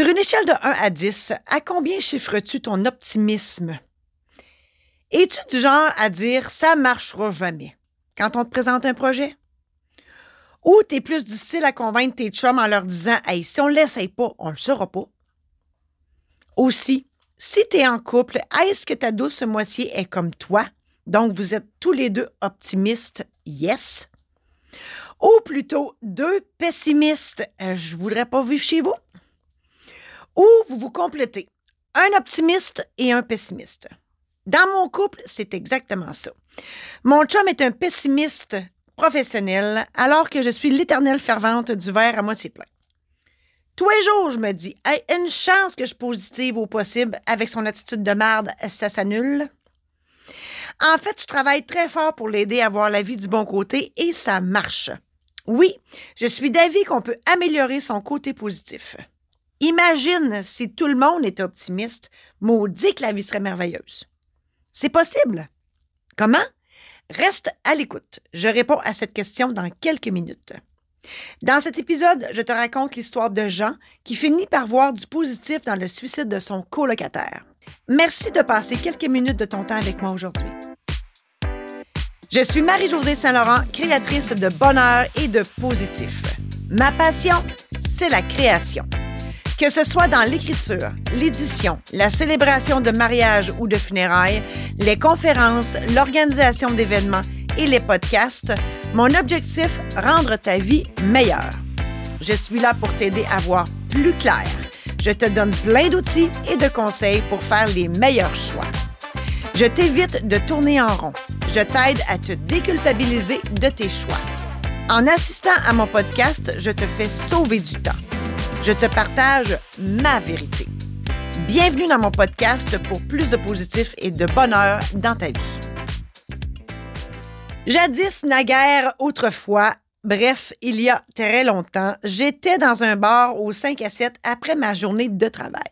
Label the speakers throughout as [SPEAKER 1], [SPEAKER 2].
[SPEAKER 1] Sur une échelle de 1 à 10, à combien chiffres-tu ton optimisme? Es-tu du genre à dire ça marchera jamais quand on te présente un projet? Ou t'es plus style à convaincre tes chums en leur disant Hey, si on l'essaye pas, on le saura pas? Aussi, si tu es en couple, est-ce que ta douce moitié est comme toi? Donc, vous êtes tous les deux optimistes, yes? Ou plutôt deux pessimistes, je voudrais pas vivre chez vous? Ou vous vous complétez, un optimiste et un pessimiste. Dans mon couple, c'est exactement ça. Mon chum est un pessimiste professionnel, alors que je suis l'éternelle fervente du verre à moitié plein. Tous les jours, je me dis, une chance que je positive au possible avec son attitude de merde, ça s'annule. En fait, je travaille très fort pour l'aider à voir la vie du bon côté et ça marche. Oui, je suis d'avis qu'on peut améliorer son côté positif. Imagine si tout le monde était optimiste, maudit que la vie serait merveilleuse. C'est possible. Comment? Reste à l'écoute. Je réponds à cette question dans quelques minutes. Dans cet épisode, je te raconte l'histoire de Jean qui finit par voir du positif dans le suicide de son colocataire. Merci de passer quelques minutes de ton temps avec moi aujourd'hui. Je suis Marie-Josée Saint-Laurent, créatrice de bonheur et de positif. Ma passion, c'est la création. Que ce soit dans l'écriture, l'édition, la célébration de mariage ou de funérailles, les conférences, l'organisation d'événements et les podcasts, mon objectif, rendre ta vie meilleure. Je suis là pour t'aider à voir plus clair. Je te donne plein d'outils et de conseils pour faire les meilleurs choix. Je t'évite de tourner en rond. Je t'aide à te déculpabiliser de tes choix. En assistant à mon podcast, je te fais sauver du temps je te partage ma vérité. Bienvenue dans mon podcast pour plus de positif et de bonheur dans ta vie. Jadis, naguère, autrefois, bref, il y a très longtemps, j'étais dans un bar au 5 à 7 après ma journée de travail.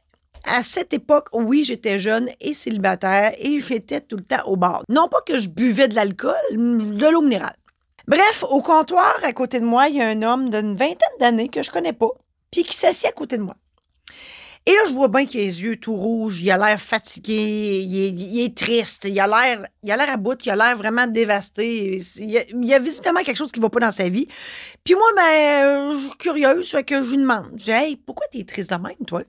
[SPEAKER 1] À cette époque, oui, j'étais jeune et célibataire et j'étais tout le temps au bar. Non pas que je buvais de l'alcool, de l'eau minérale. Bref, au comptoir, à côté de moi, il y a un homme d'une vingtaine d'années que je connais pas puis qui s'assied à côté de moi. Et là, je vois bien qu'il a les yeux tout rouges, il a l'air fatigué, il est, triste, il a l'air, il a l'air à bout, il a l'air vraiment dévasté. Il y, a, visiblement quelque chose qui va pas dans sa vie. Puis moi, ben, je suis curieuse, que je lui demande, je dis, hey, pourquoi t'es triste de même, toi?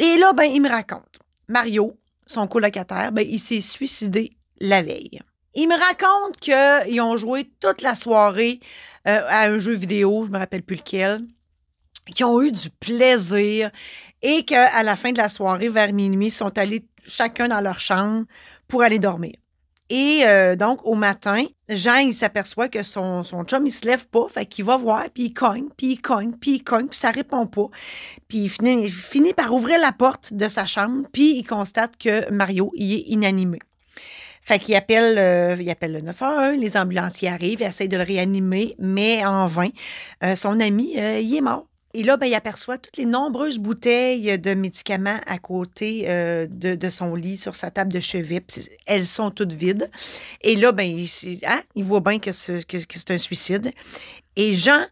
[SPEAKER 1] Et là, ben, il me raconte. Mario, son colocataire, ben, il s'est suicidé la veille. Il me raconte qu'ils ont joué toute la soirée euh, à un jeu vidéo, je me rappelle plus lequel qui ont eu du plaisir et qu'à la fin de la soirée, vers minuit, sont allés chacun dans leur chambre pour aller dormir. Et euh, donc, au matin, Jean, il s'aperçoit que son, son chum, il se lève pas, fait qu'il va voir, puis il cogne, puis il cogne, puis il cogne, puis ça répond pas. Puis il finit, il finit par ouvrir la porte de sa chambre, puis il constate que Mario, il est inanimé. Fait qu'il appelle, euh, il appelle le 911, les ambulanciers arrivent, ils essayent de le réanimer, mais en vain. Euh, son ami, il est mort. Et là, ben, il aperçoit toutes les nombreuses bouteilles de médicaments à côté euh, de, son lit, sur sa table de chevet. Elles sont toutes vides. Et là, ben, il, hein, il voit bien que c'est un suicide. Et Jean,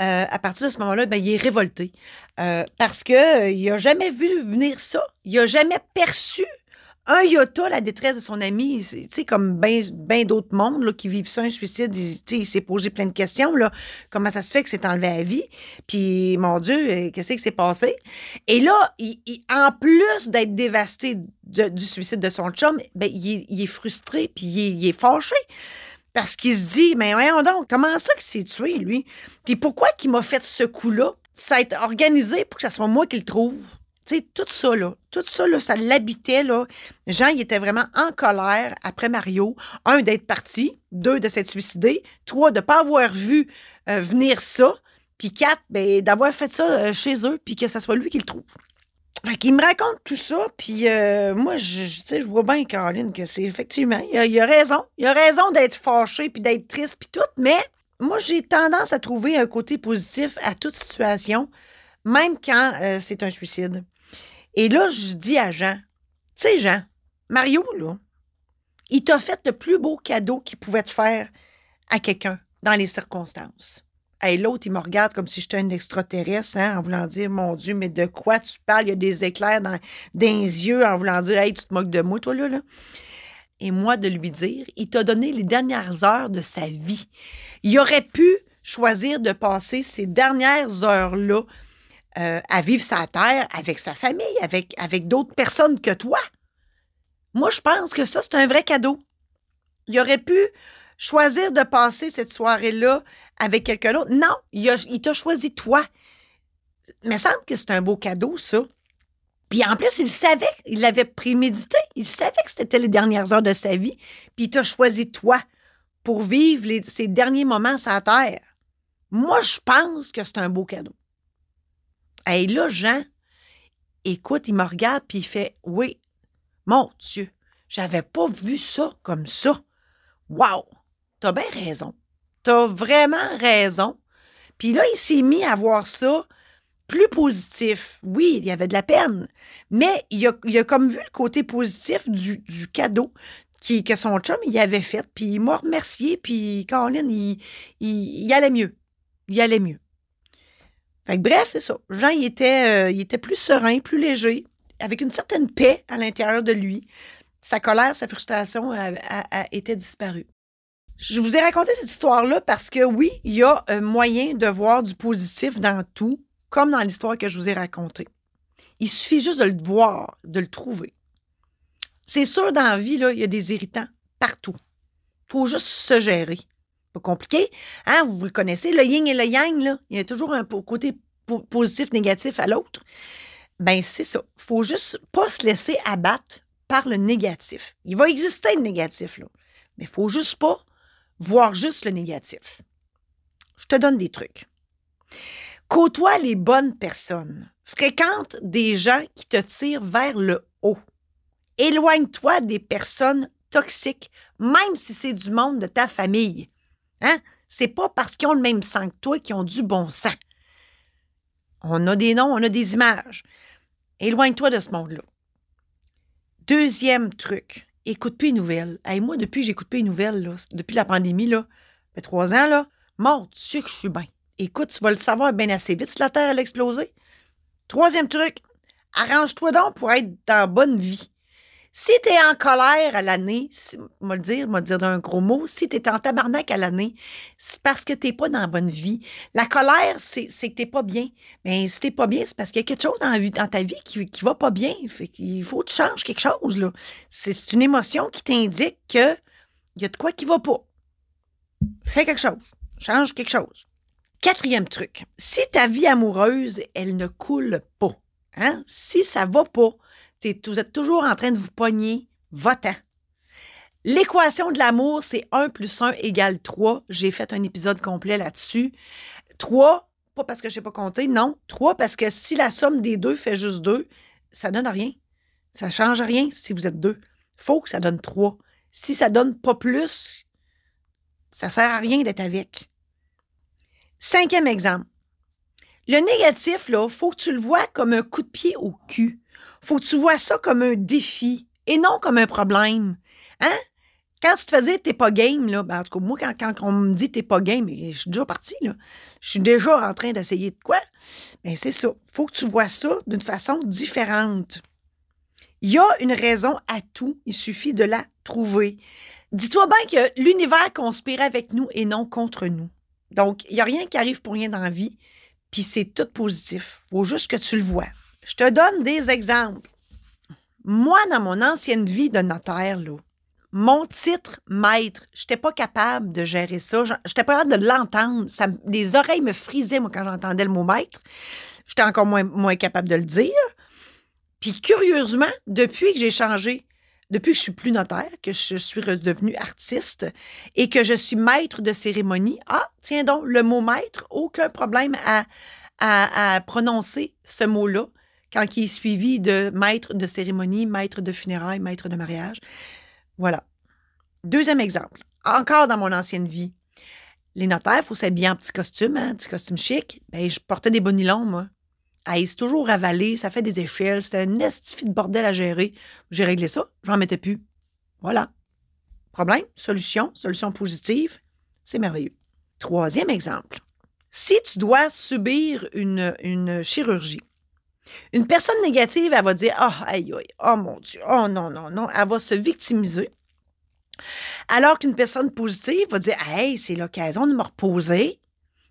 [SPEAKER 1] euh, à partir de ce moment-là, ben, il est révolté euh, parce que il n'a jamais vu venir ça. Il n'a jamais perçu un iota la détresse de son ami, tu sais, comme bien ben, d'autres mondes là, qui vivent ça, un suicide, il, il s'est posé plein de questions. Là, comment ça se fait que c'est enlevé à vie? Puis, mon Dieu, euh, qu'est-ce qui s'est passé? Et là, il, en plus d'être dévasté du suicide de son chum, ben, il, est frustré, puis il, est fâché. Parce qu'il se dit, mais voyons donc, comment ça qu'il s'est tué, lui? Puis pourquoi qu'il m'a fait ce coup-là? Ça a été organisé pour que ce soit moi qui le trouve. Tout ça, là, tout ça, là, ça l'habitait, là. Jean, il était vraiment en colère après Mario. Un, d'être parti. Deux, de s'être suicidé. Trois, de ne pas avoir vu euh, venir ça. Puis quatre, ben, d'avoir fait ça euh, chez eux, puis que ce soit lui qui le trouve. Fait qu'il me raconte tout ça, puis euh, moi, je, sais, je vois bien, Caroline, que c'est effectivement, il a, il a, raison. Il a raison d'être fâché, puis d'être triste, puis tout, mais moi, j'ai tendance à trouver un côté positif à toute situation, même quand c'est un suicide. Et là, je dis à Jean, tu sais, Jean, Mario, là, il t'a fait le plus beau cadeau qu'il pouvait te faire à quelqu'un dans les circonstances. Hey, l'autre, il me regarde comme si j'étais un extraterrestre, hein, en voulant dire, mon Dieu, mais de quoi tu parles? Il y a des éclairs dans, dans les yeux, en voulant dire, hey, tu te moques de moi, toi, là, là. Et moi, de lui dire, il t'a donné les dernières heures de sa vie. Il aurait pu choisir de passer ces dernières heures-là euh, à vivre sa terre avec sa famille, avec, avec d'autres personnes que toi. Moi, je pense que ça, c'est un vrai cadeau. Il aurait pu choisir de passer cette soirée-là avec quelqu'un d'autre. Non, il, il t'a choisi toi. Il me semble que c'est un beau cadeau, ça. Puis en plus, il savait, il l'avait prémédité. Il savait que c'était les dernières heures de sa vie. Puis il t'a choisi toi pour vivre les, ces derniers moments sur la terre. Moi, je pense que c'est un beau cadeau. Et là, Jean, écoute, il me regarde puis il fait Oui, mon Dieu, j'avais pas vu ça comme ça. Wow! T'as bien raison. T'as vraiment raison. Puis là, il s'est mis à voir ça plus positif. Oui, il y avait de la peine, mais il a, il a comme vu le côté positif du, du cadeau qui, que son chum il avait fait, puis il m'a remercié, puis Caroline, il, il, il allait mieux. Il allait mieux. Fait que bref, c'est ça. Jean, il était, euh, il était plus serein, plus léger, avec une certaine paix à l'intérieur de lui. Sa colère, sa frustration a, a, a disparue. Je vous ai raconté cette histoire-là parce que oui, il y a un moyen de voir du positif dans tout, comme dans l'histoire que je vous ai racontée. Il suffit juste de le voir, de le trouver. C'est sûr, dans la vie, il y a des irritants partout. Il faut juste se gérer. Pas compliqué. Hein? Vous le connaissez, le yin et le yang, là. Il y a toujours un côté positif, négatif à l'autre. Ben, c'est ça. Faut juste pas se laisser abattre par le négatif. Il va exister le négatif, là. Mais faut juste pas voir juste le négatif. Je te donne des trucs. Côtoie les bonnes personnes. Fréquente des gens qui te tirent vers le haut. Éloigne-toi des personnes toxiques, même si c'est du monde de ta famille. Hein? C'est pas parce qu'ils ont le même sang que toi qu'ils ont du bon sang. On a des noms, on a des images. Éloigne-toi de ce monde-là. Deuxième truc, écoute plus les nouvelles. Moi, depuis j'écoute plus les nouvelles, depuis la pandémie, là, fait trois ans, là, mon Dieu que je suis bien. Écoute, tu vas le savoir bien assez vite si la Terre a explosé. Troisième truc, arrange-toi donc pour être dans bonne vie. Si tu es en colère à l'année, moi le dire, moi dire d'un gros mot, si tu es en tabarnak à l'année, c'est parce que tu pas dans la bonne vie. La colère, c'est que tu pas bien. Mais si tu pas bien, c'est parce qu'il y a quelque chose dans, ta vie qui, qui va pas bien. Fait Il faut que tu changes quelque chose. là. C'est une émotion qui t'indique que il y a de quoi qui va pas. Fais quelque chose. Change quelque chose. Quatrième truc. Si ta vie amoureuse, elle ne coule pas, hein? si ça va pas, vous êtes toujours en train de vous pogner, votant. L'équation de l'amour, c'est 1 plus 1 égale 3. J'ai fait un épisode complet là-dessus. 3, pas parce que je sais pas compter, non. 3 parce que si la somme des deux fait juste 2, ça donne rien. Ça change rien si vous êtes deux. Faut que ça donne 3. Si ça donne pas plus, ça sert à rien d'être avec. Cinquième exemple. Le négatif, là, faut que tu le vois comme un coup de pied au cul faut que tu vois ça comme un défi et non comme un problème. Hein? Quand tu te fais dire t'es pas game, là, ben, en tout cas, moi, quand, on me dit t'es pas game, je suis déjà parti, là. Je suis déjà en train d'essayer de quoi? Ben, c'est ça. Faut que tu vois ça d'une façon différente. Il y a une raison à tout. Il suffit de la trouver. Dis-toi bien que l'univers conspire avec nous et non contre nous. Donc, il n'y a rien qui arrive pour rien dans la vie, puis c'est tout positif. Faut juste que tu le vois. Je te donne des exemples. Moi, dans mon ancienne vie de notaire, là, mon titre maître, je n'étais pas capable de gérer ça. Je n'étais pas capable de l'entendre. les oreilles me frisaient, moi, quand j'entendais le mot maître. J'étais encore moins, moins capable de le dire. Puis, curieusement, depuis que j'ai changé, depuis que je suis plus notaire, que je suis redevenue artiste et que je suis maître de cérémonie, ah, tiens donc, le mot maître, aucun problème à, à, à prononcer ce mot-là quand il est suivi de maître de cérémonie, maître de funérailles, maître de mariage. Voilà. Deuxième exemple, encore dans mon ancienne vie. Les notaires, il faut s'habiller en petit costume, hein, petit costume chic. Ben, je portais des bonnilons, moi. Ah, c'est toujours avalé, ça fait des échelles, c'était un estifi de bordel à gérer. J'ai réglé ça, j'en mettais plus. Voilà. Problème, solution, solution positive, c'est merveilleux. Troisième exemple. Si tu dois subir une, une chirurgie, une personne négative, elle va dire Ah, oh, aïe, aïe, oh mon Dieu, oh non, non, non. Elle va se victimiser. Alors qu'une personne positive va dire Hey, c'est l'occasion de me reposer,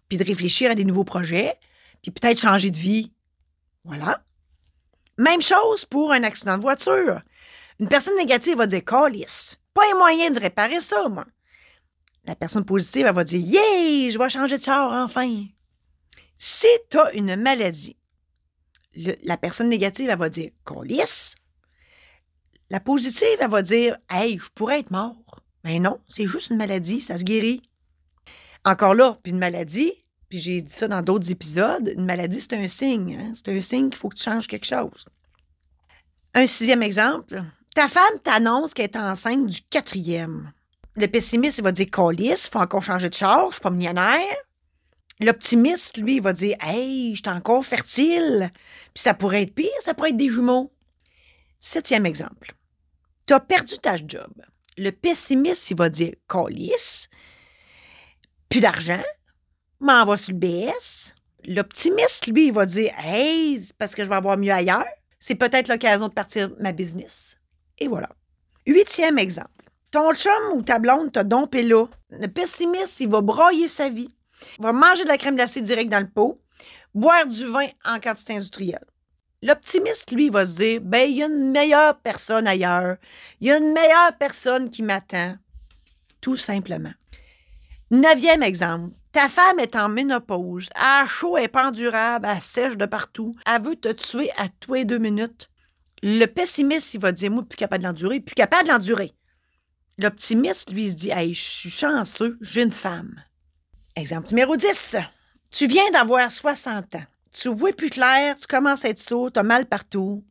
[SPEAKER 1] puis de réfléchir à des nouveaux projets, puis peut-être changer de vie. Voilà. Même chose pour un accident de voiture. Une personne négative va dire Calice, pas un moyen de réparer ça, moi. La personne positive, elle va dire Yeah, je vais changer de char enfin. Si tu as une maladie, la personne négative, elle va dire Calice. La positive, elle va dire Hey, je pourrais être mort. Mais non, c'est juste une maladie, ça se guérit. Encore là, puis une maladie, puis j'ai dit ça dans d'autres épisodes, une maladie, c'est un signe. Hein? C'est un signe qu'il faut que tu changes quelque chose. Un sixième exemple. Ta femme t'annonce qu'elle est enceinte du quatrième. Le pessimiste, il va dire Colis, faut encore changer de charge, je suis pas millionnaire. L'optimiste, lui, il va dire Hey, je suis encore fertile. Puis ça pourrait être pire, ça pourrait être des jumeaux. Septième exemple. Tu as perdu ta job. Le pessimiste, il va dire Colis, plus d'argent, m'en va sur le BS. L'optimiste, lui, il va dire Hey, parce que je vais avoir mieux ailleurs. C'est peut-être l'occasion de partir ma business. Et voilà. Huitième exemple. Ton chum ou ta blonde t'a dompé là. Le pessimiste, il va broyer sa vie. Va manger de la crème glacée direct dans le pot, boire du vin en quantité industrielle. L'optimiste, lui, va se dire, ben, il y a une meilleure personne ailleurs. Il y a une meilleure personne qui m'attend. Tout simplement. Neuvième exemple. Ta femme est en ménopause. Elle chaud, est pas endurable, elle sèche de partout. Elle veut te tuer à tous les deux minutes. Le pessimiste, il va dire, moi, plus capable de l'endurer, plus capable de l'endurer. L'optimiste, lui, se dit, hey, je suis chanceux, j'ai une femme. Exemple numéro 10. Tu viens d'avoir 60 ans. Tu vois plus clair, tu commences à être sourd, as mal partout.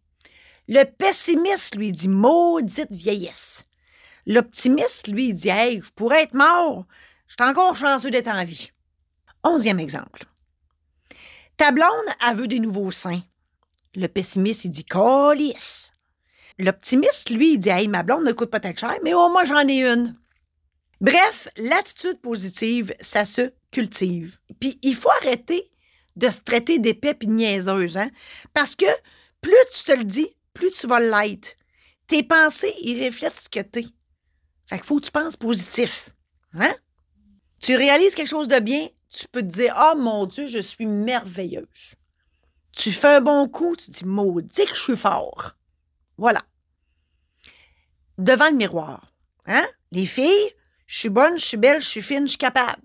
[SPEAKER 1] Le pessimiste, lui, dit, maudite vieillesse. L'optimiste, lui, dit, hey, je pourrais être mort, je suis encore chanceux d'être en vie. Onzième exemple. Ta blonde, a veut des nouveaux seins. Le pessimiste, il dit Colis. L'optimiste, lui, dit Hey, ma blonde ne coûte pas très cher, mais au moins j'en ai une. Bref, l'attitude positive, ça se cultive. Puis il faut arrêter de se traiter d'épais de niaiseuse, hein? Parce que plus tu te le dis, plus tu vas l'être. Tes pensées, ils reflètent ce que t'es. Fait qu'il faut que tu penses positif. Hein? Tu réalises quelque chose de bien, tu peux te dire Ah oh, mon Dieu, je suis merveilleuse. Tu fais un bon coup, tu dis Maudit que je suis fort. Voilà. Devant le miroir. Hein? Les filles, je suis bonne, je suis belle, je suis fine, je suis capable.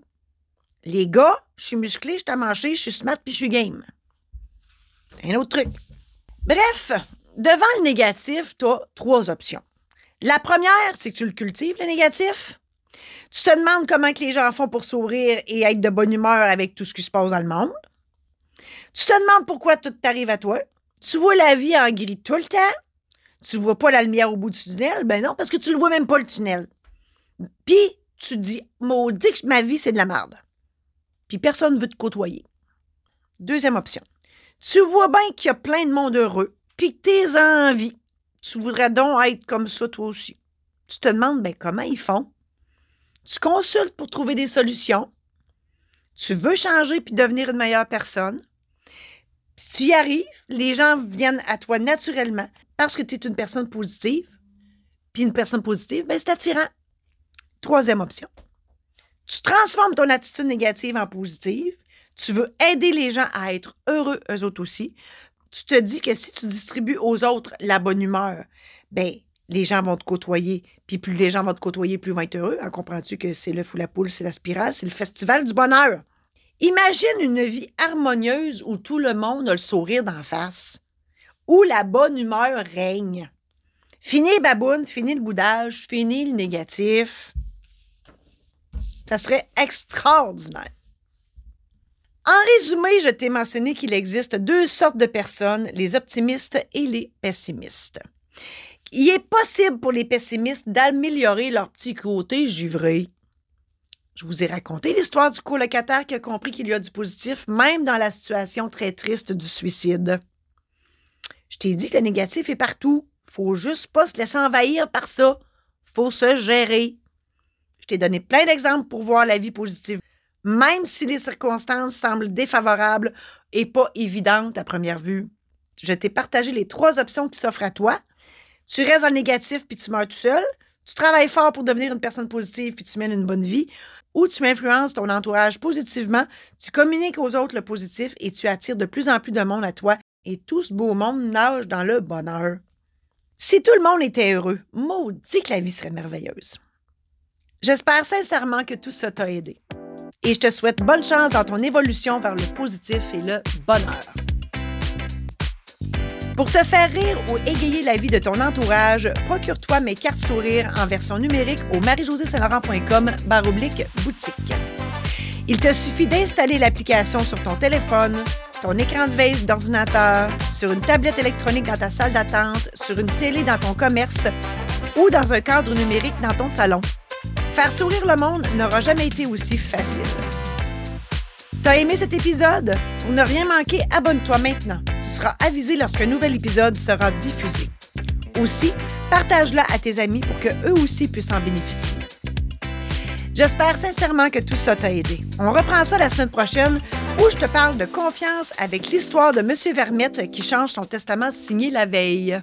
[SPEAKER 1] Les gars, je suis musclé, je suis manché, je suis smart puis je suis game. Un autre truc. Bref, devant le négatif, tu as trois options. La première, c'est que tu le cultives, le négatif. Tu te demandes comment que les gens font pour sourire et être de bonne humeur avec tout ce qui se passe dans le monde. Tu te demandes pourquoi tout t'arrive à toi. Tu vois la vie en gris tout le temps. Tu vois pas la lumière au bout du tunnel? Ben non, parce que tu ne vois même pas le tunnel. Puis, tu te dis, maudit que ma vie, c'est de la merde. Puis personne ne veut te côtoyer. Deuxième option. Tu vois bien qu'il y a plein de monde heureux, puis que t'es envie. Tu voudrais donc être comme ça toi aussi. Tu te demandes, ben comment ils font? Tu consultes pour trouver des solutions. Tu veux changer puis devenir une meilleure personne. Si tu y arrives, les gens viennent à toi naturellement parce que tu es une personne positive. Puis une personne positive, ben, c'est attirant. Troisième option. Tu transformes ton attitude négative en positive. Tu veux aider les gens à être heureux eux autres aussi. Tu te dis que si tu distribues aux autres la bonne humeur, ben les gens vont te côtoyer, puis plus les gens vont te côtoyer, plus ils vont être heureux. En comprends-tu que c'est le fou la poule, c'est la spirale, c'est le festival du bonheur? Imagine une vie harmonieuse où tout le monde a le sourire d'en face, où la bonne humeur règne. Fini les babounes, fini le boudage, fini le négatif. Ça serait extraordinaire. En résumé, je t'ai mentionné qu'il existe deux sortes de personnes, les optimistes et les pessimistes il est possible pour les pessimistes d'améliorer leur petit côté givré. Je vous ai raconté l'histoire du colocataire qui a compris qu'il y a du positif, même dans la situation très triste du suicide. Je t'ai dit que le négatif est partout. Faut juste pas se laisser envahir par ça. Faut se gérer. Je t'ai donné plein d'exemples pour voir la vie positive. même si les circonstances semblent défavorables et pas évidentes à première vue. Je t'ai partagé les trois options qui s'offrent à toi. Tu restes le négatif puis tu meurs tout seul. Tu travailles fort pour devenir une personne positive puis tu mènes une bonne vie. Ou tu influences ton entourage positivement, tu communiques aux autres le positif et tu attires de plus en plus de monde à toi et tout ce beau monde nage dans le bonheur. Si tout le monde était heureux, maudit que la vie serait merveilleuse. J'espère sincèrement que tout ça t'a aidé. Et je te souhaite bonne chance dans ton évolution vers le positif et le bonheur. Pour te faire rire ou égayer la vie de ton entourage, procure-toi mes cartes sourires en version numérique au marie-josée-saint-laurent.com baroblique boutique. Il te suffit d'installer l'application sur ton téléphone, ton écran de veille d'ordinateur, sur une tablette électronique dans ta salle d'attente, sur une télé dans ton commerce ou dans un cadre numérique dans ton salon. Faire sourire le monde n'aura jamais été aussi facile. T'as aimé cet épisode? Pour ne rien manquer, abonne-toi maintenant sera avisé lorsqu'un nouvel épisode sera diffusé. Aussi, partage-la à tes amis pour que eux aussi puissent en bénéficier. J'espère sincèrement que tout ça t'a aidé. On reprend ça la semaine prochaine où je te parle de confiance avec l'histoire de M. Vermette qui change son testament signé la veille.